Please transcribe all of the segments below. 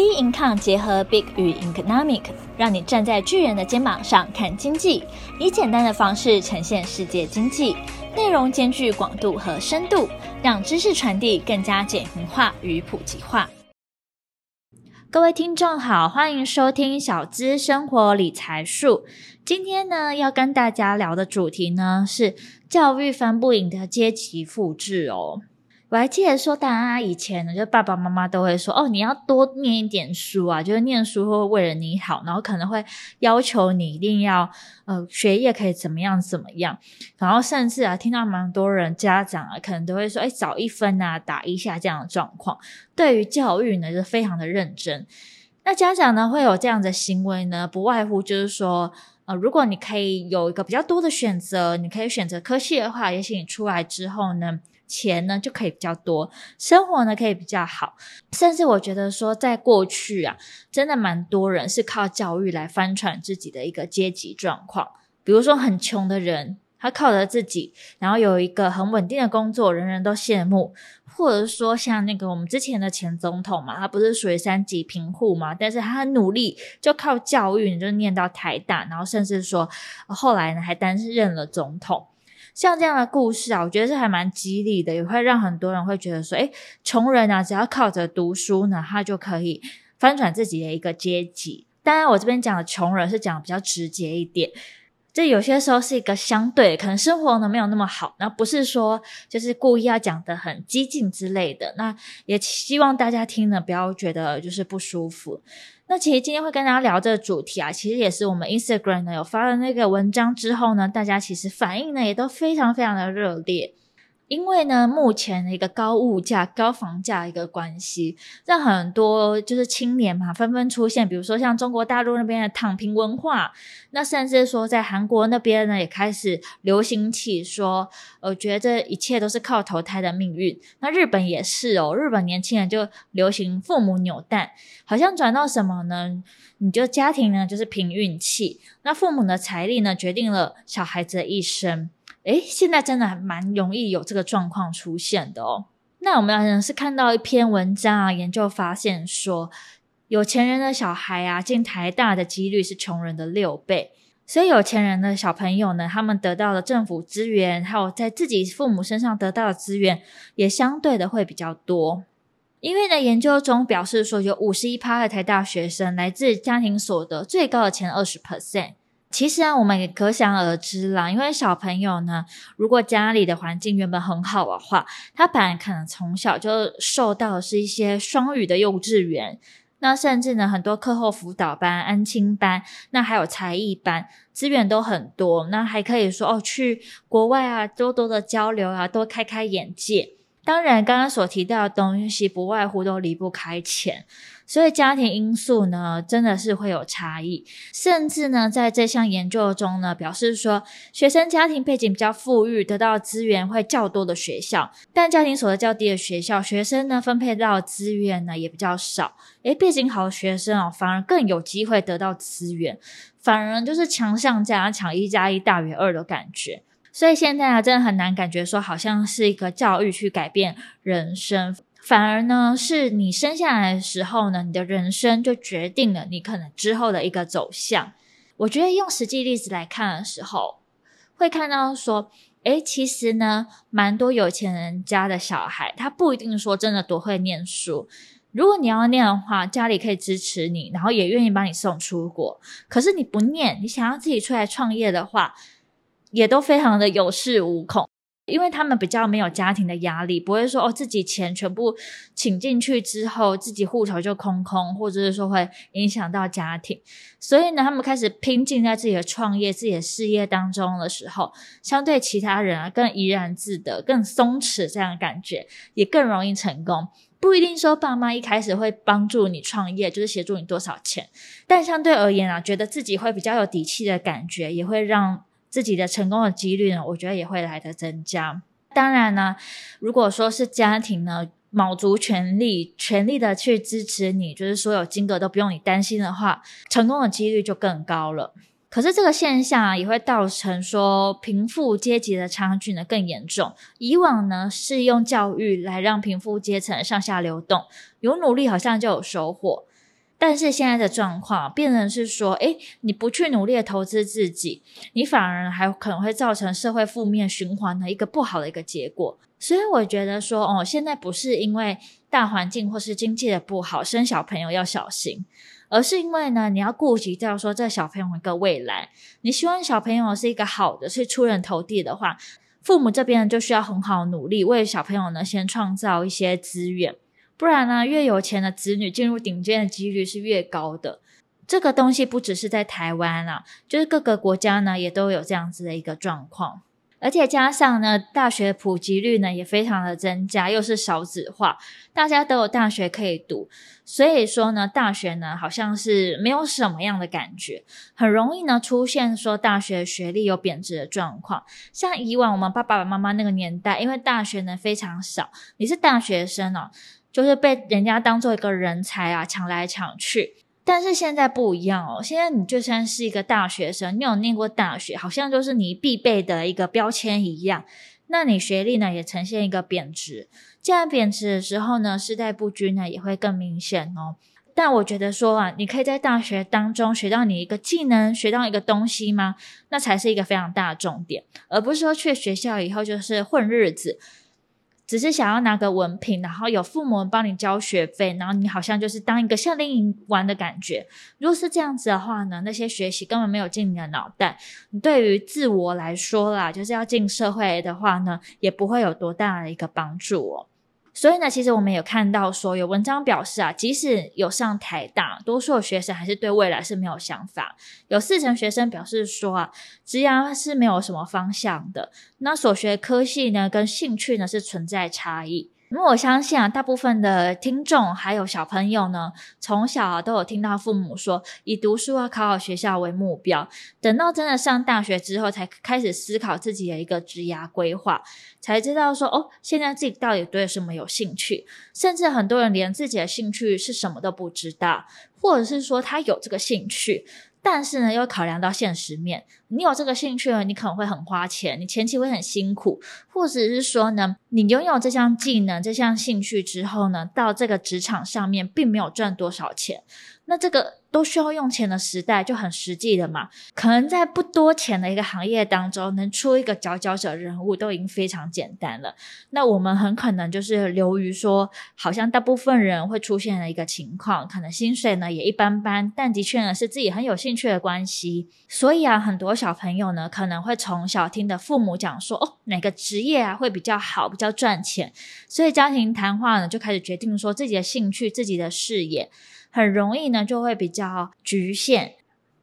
B Income 结合 Big 与 Economic，让你站在巨人的肩膀上看经济，以简单的方式呈现世界经济，内容兼具广度和深度，让知识传递更加简明化与普及化。各位听众好，欢迎收听小资生活理财术。今天呢，要跟大家聊的主题呢是教育翻不赢的阶级复制哦。我还记得说，大家以前呢，就爸爸妈妈都会说，哦，你要多念一点书啊，就是念书会为了你好，然后可能会要求你一定要，呃，学业可以怎么样怎么样，然后甚至啊，听到蛮多人家长啊，可能都会说，哎，少一分啊，打一下这样的状况，对于教育呢，就非常的认真。那家长呢，会有这样的行为呢，不外乎就是说，呃，如果你可以有一个比较多的选择，你可以选择科系的话，也许你出来之后呢，钱呢就可以比较多，生活呢可以比较好，甚至我觉得说，在过去啊，真的蛮多人是靠教育来翻转自己的一个阶级状况。比如说很穷的人，他靠着自己，然后有一个很稳定的工作，人人都羡慕；或者说像那个我们之前的前总统嘛，他不是属于三级贫户嘛，但是他很努力，就靠教育，就念到台大，然后甚至说后来呢还担任了总统。像这样的故事啊，我觉得是还蛮激励的，也会让很多人会觉得说，诶，穷人啊，只要靠着读书呢，他就可以翻转自己的一个阶级。当然，我这边讲的穷人是讲的比较直接一点，这有些时候是一个相对，可能生活呢没有那么好，那不是说就是故意要讲的很激进之类的。那也希望大家听了不要觉得就是不舒服。那其实今天会跟大家聊这个主题啊，其实也是我们 Instagram 呢有发了那个文章之后呢，大家其实反应呢也都非常非常的热烈。因为呢，目前的一个高物价、高房价一个关系，让很多就是青年嘛纷纷出现，比如说像中国大陆那边的躺平文化，那甚至说在韩国那边呢也开始流行起说，呃，觉得这一切都是靠投胎的命运。那日本也是哦，日本年轻人就流行父母扭蛋，好像转到什么呢？你就家庭呢就是凭运气，那父母的财力呢决定了小孩子的一生。诶，现在真的还蛮容易有这个状况出现的哦。那我们好像是看到一篇文章啊，研究发现说，有钱人的小孩啊，进台大的几率是穷人的六倍。所以有钱人的小朋友呢，他们得到的政府资源，还有在自己父母身上得到的资源，也相对的会比较多。因为呢，研究中表示说，有五十一趴的台大学生来自家庭所得最高的前二十 percent。其实啊，我们也可想而知啦。因为小朋友呢，如果家里的环境原本很好的话，他本来可能从小就受到的是一些双语的幼稚园，那甚至呢，很多课后辅导班、安亲班，那还有才艺班，资源都很多。那还可以说哦，去国外啊，多多的交流啊，多开开眼界。当然，刚刚所提到的东西，不外乎都离不开钱。所以家庭因素呢，真的是会有差异，甚至呢，在这项研究中呢，表示说，学生家庭背景比较富裕，得到资源会较多的学校，但家庭所得较低的学校，学生呢分配到资源呢也比较少。诶，背景好的学生哦，反而更有机会得到资源，反而就是强项加强，一加一大于二的感觉。所以现在啊，真的很难感觉说，好像是一个教育去改变人生。反而呢，是你生下来的时候呢，你的人生就决定了你可能之后的一个走向。我觉得用实际例子来看的时候，会看到说，诶，其实呢，蛮多有钱人家的小孩，他不一定说真的多会念书。如果你要念的话，家里可以支持你，然后也愿意帮你送出国。可是你不念，你想要自己出来创业的话，也都非常的有恃无恐。因为他们比较没有家庭的压力，不会说哦，自己钱全部请进去之后，自己户头就空空，或者是说会影响到家庭。所以呢，他们开始拼劲在自己的创业、自己的事业当中的时候，相对其他人啊，更怡然自得、更松弛，这样的感觉也更容易成功。不一定说爸妈一开始会帮助你创业，就是协助你多少钱，但相对而言啊，觉得自己会比较有底气的感觉，也会让。自己的成功的几率呢，我觉得也会来的增加。当然呢，如果说是家庭呢，卯足全力、全力的去支持你，就是所有金额都不用你担心的话，成功的几率就更高了。可是这个现象啊，也会造成说贫富阶级的差距呢更严重。以往呢是用教育来让贫富阶层上下流动，有努力好像就有收获。但是现在的状况变成是说，诶，你不去努力的投资自己，你反而还可能会造成社会负面循环的一个不好的一个结果。所以我觉得说，哦，现在不是因为大环境或是经济的不好，生小朋友要小心，而是因为呢，你要顾及到说这小朋友一个未来，你希望小朋友是一个好的，是出人头地的话，父母这边就需要很好努力，为小朋友呢先创造一些资源。不然呢，越有钱的子女进入顶尖的几率是越高的。这个东西不只是在台湾啊，就是各个国家呢也都有这样子的一个状况。而且加上呢，大学普及率呢也非常的增加，又是少子化，大家都有大学可以读，所以说呢，大学呢好像是没有什么样的感觉，很容易呢出现说大学学历有贬值的状况。像以往我们爸爸妈妈那个年代，因为大学呢非常少，你是大学生哦。就是被人家当做一个人才啊，抢来抢去。但是现在不一样哦，现在你就算是一个大学生，你有念过大学，好像就是你必备的一个标签一样。那你学历呢，也呈现一个贬值。既然贬值的时候呢，世代不均呢，也会更明显哦。但我觉得说啊，你可以在大学当中学到你一个技能，学到一个东西吗？那才是一个非常大的重点，而不是说去学校以后就是混日子。只是想要拿个文凭，然后有父母帮你交学费，然后你好像就是当一个夏令营玩的感觉。如果是这样子的话呢，那些学习根本没有进你的脑袋。你对于自我来说啦，就是要进社会的话呢，也不会有多大的一个帮助哦。所以呢，其实我们有看到说，有文章表示啊，即使有上台大，多数学生还是对未来是没有想法。有四成学生表示说啊，职涯是没有什么方向的。那所学科系呢，跟兴趣呢是存在差异。因为我相信啊，大部分的听众还有小朋友呢，从小都有听到父母说以读书啊考好学校为目标，等到真的上大学之后，才开始思考自己的一个职涯规划，才知道说哦，现在自己到底对什么有兴趣，甚至很多人连自己的兴趣是什么都不知道，或者是说他有这个兴趣。但是呢，又考量到现实面，你有这个兴趣了，你可能会很花钱，你前期会很辛苦，或者是说呢，你拥有这项技能、这项兴趣之后呢，到这个职场上面并没有赚多少钱，那这个。都需要用钱的时代就很实际的嘛，可能在不多钱的一个行业当中，能出一个佼佼者人物都已经非常简单了。那我们很可能就是流于说，好像大部分人会出现的一个情况，可能薪水呢也一般般，但的确呢是自己很有兴趣的关系。所以啊，很多小朋友呢可能会从小听的父母讲说，哦，哪个职业啊会比较好，比较赚钱，所以家庭谈话呢就开始决定说自己的兴趣、自己的事业。很容易呢，就会比较局限，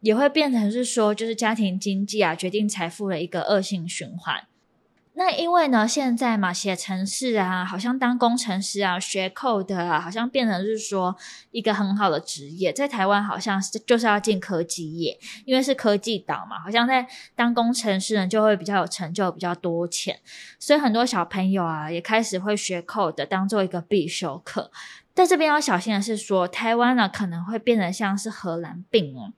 也会变成是说，就是家庭经济啊决定财富的一个恶性循环。那因为呢，现在嘛，写程式啊，好像当工程师啊，学 code 啊，好像变成是说一个很好的职业。在台湾，好像是就是要进科技业，因为是科技岛嘛，好像在当工程师呢，就会比较有成就，比较多钱。所以很多小朋友啊，也开始会学 code，当做一个必修课。在这边要小心的是说，台湾呢可能会变得像是荷兰病哦。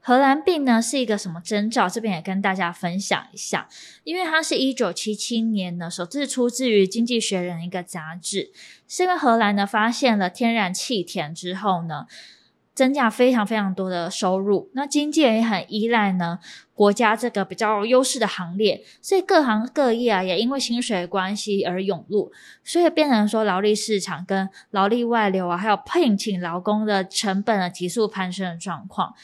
荷兰病呢是一个什么征兆？这边也跟大家分享一下，因为它是一九七七年呢首次出自于《经济学人》一个杂志，是因为荷兰呢发现了天然气田之后呢，增加非常非常多的收入，那经济也很依赖呢国家这个比较优势的行列，所以各行各业啊也因为薪水的关系而涌入，所以变成说劳力市场跟劳力外流啊，还有聘请劳工的成本的急速攀升的状况，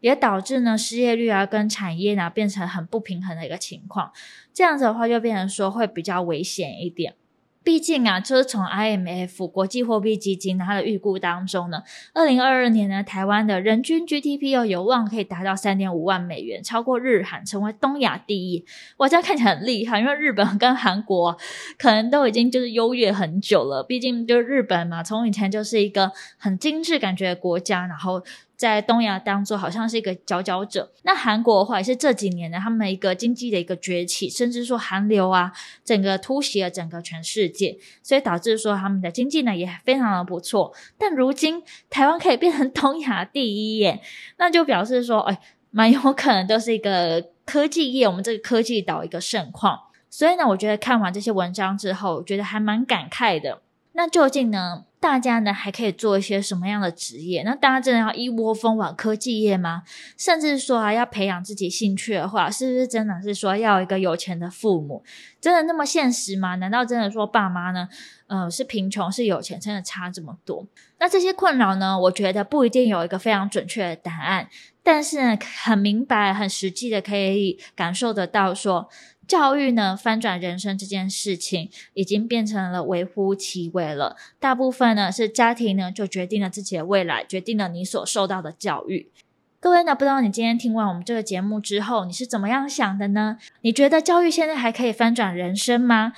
也导致呢失业率啊跟产业呢变成很不平衡的一个情况，这样子的话就变成说会比较危险一点。毕竟啊，就是从 IMF 国际货币基金它的预估当中呢，二零二二年呢，台湾的人均 GDP 又有望可以达到三点五万美元，超过日韩，成为东亚第一。哇，这样看起来很厉害，因为日本跟韩国可能都已经就是优越很久了。毕竟就是日本嘛，从以前就是一个很精致感觉的国家，然后。在东亚当中，好像是一个佼佼者。那韩国的话，也是这几年呢，他们一个经济的一个崛起，甚至说韩流啊，整个突袭了整个全世界，所以导致说他们的经济呢也非常的不错。但如今台湾可以变成东亚第一耶，那就表示说，哎，蛮有可能都是一个科技业，我们这个科技岛一个盛况。所以呢，我觉得看完这些文章之后，觉得还蛮感慨的。那究竟呢？大家呢还可以做一些什么样的职业？那大家真的要一窝蜂往科技业吗？甚至说啊，要培养自己兴趣的话，是不是真的是说要一个有钱的父母？真的那么现实吗？难道真的说爸妈呢，呃，是贫穷是有钱，真的差这么多？那这些困扰呢，我觉得不一定有一个非常准确的答案，但是，很明白、很实际的可以感受得到说。教育呢，翻转人生这件事情已经变成了微乎其微了。大部分呢是家庭呢就决定了自己的未来，决定了你所受到的教育。各位呢，不知道你今天听完我们这个节目之后，你是怎么样想的呢？你觉得教育现在还可以翻转人生吗？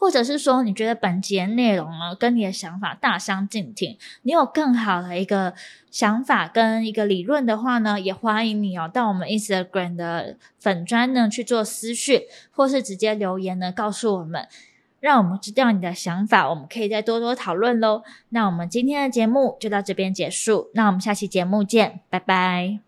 或者是说，你觉得本节内容呢，跟你的想法大相径庭？你有更好的一个想法跟一个理论的话呢，也欢迎你哦，到我们 Instagram 的粉专呢去做私讯，或是直接留言呢告诉我们，让我们知道你的想法，我们可以再多多讨论喽。那我们今天的节目就到这边结束，那我们下期节目见，拜拜。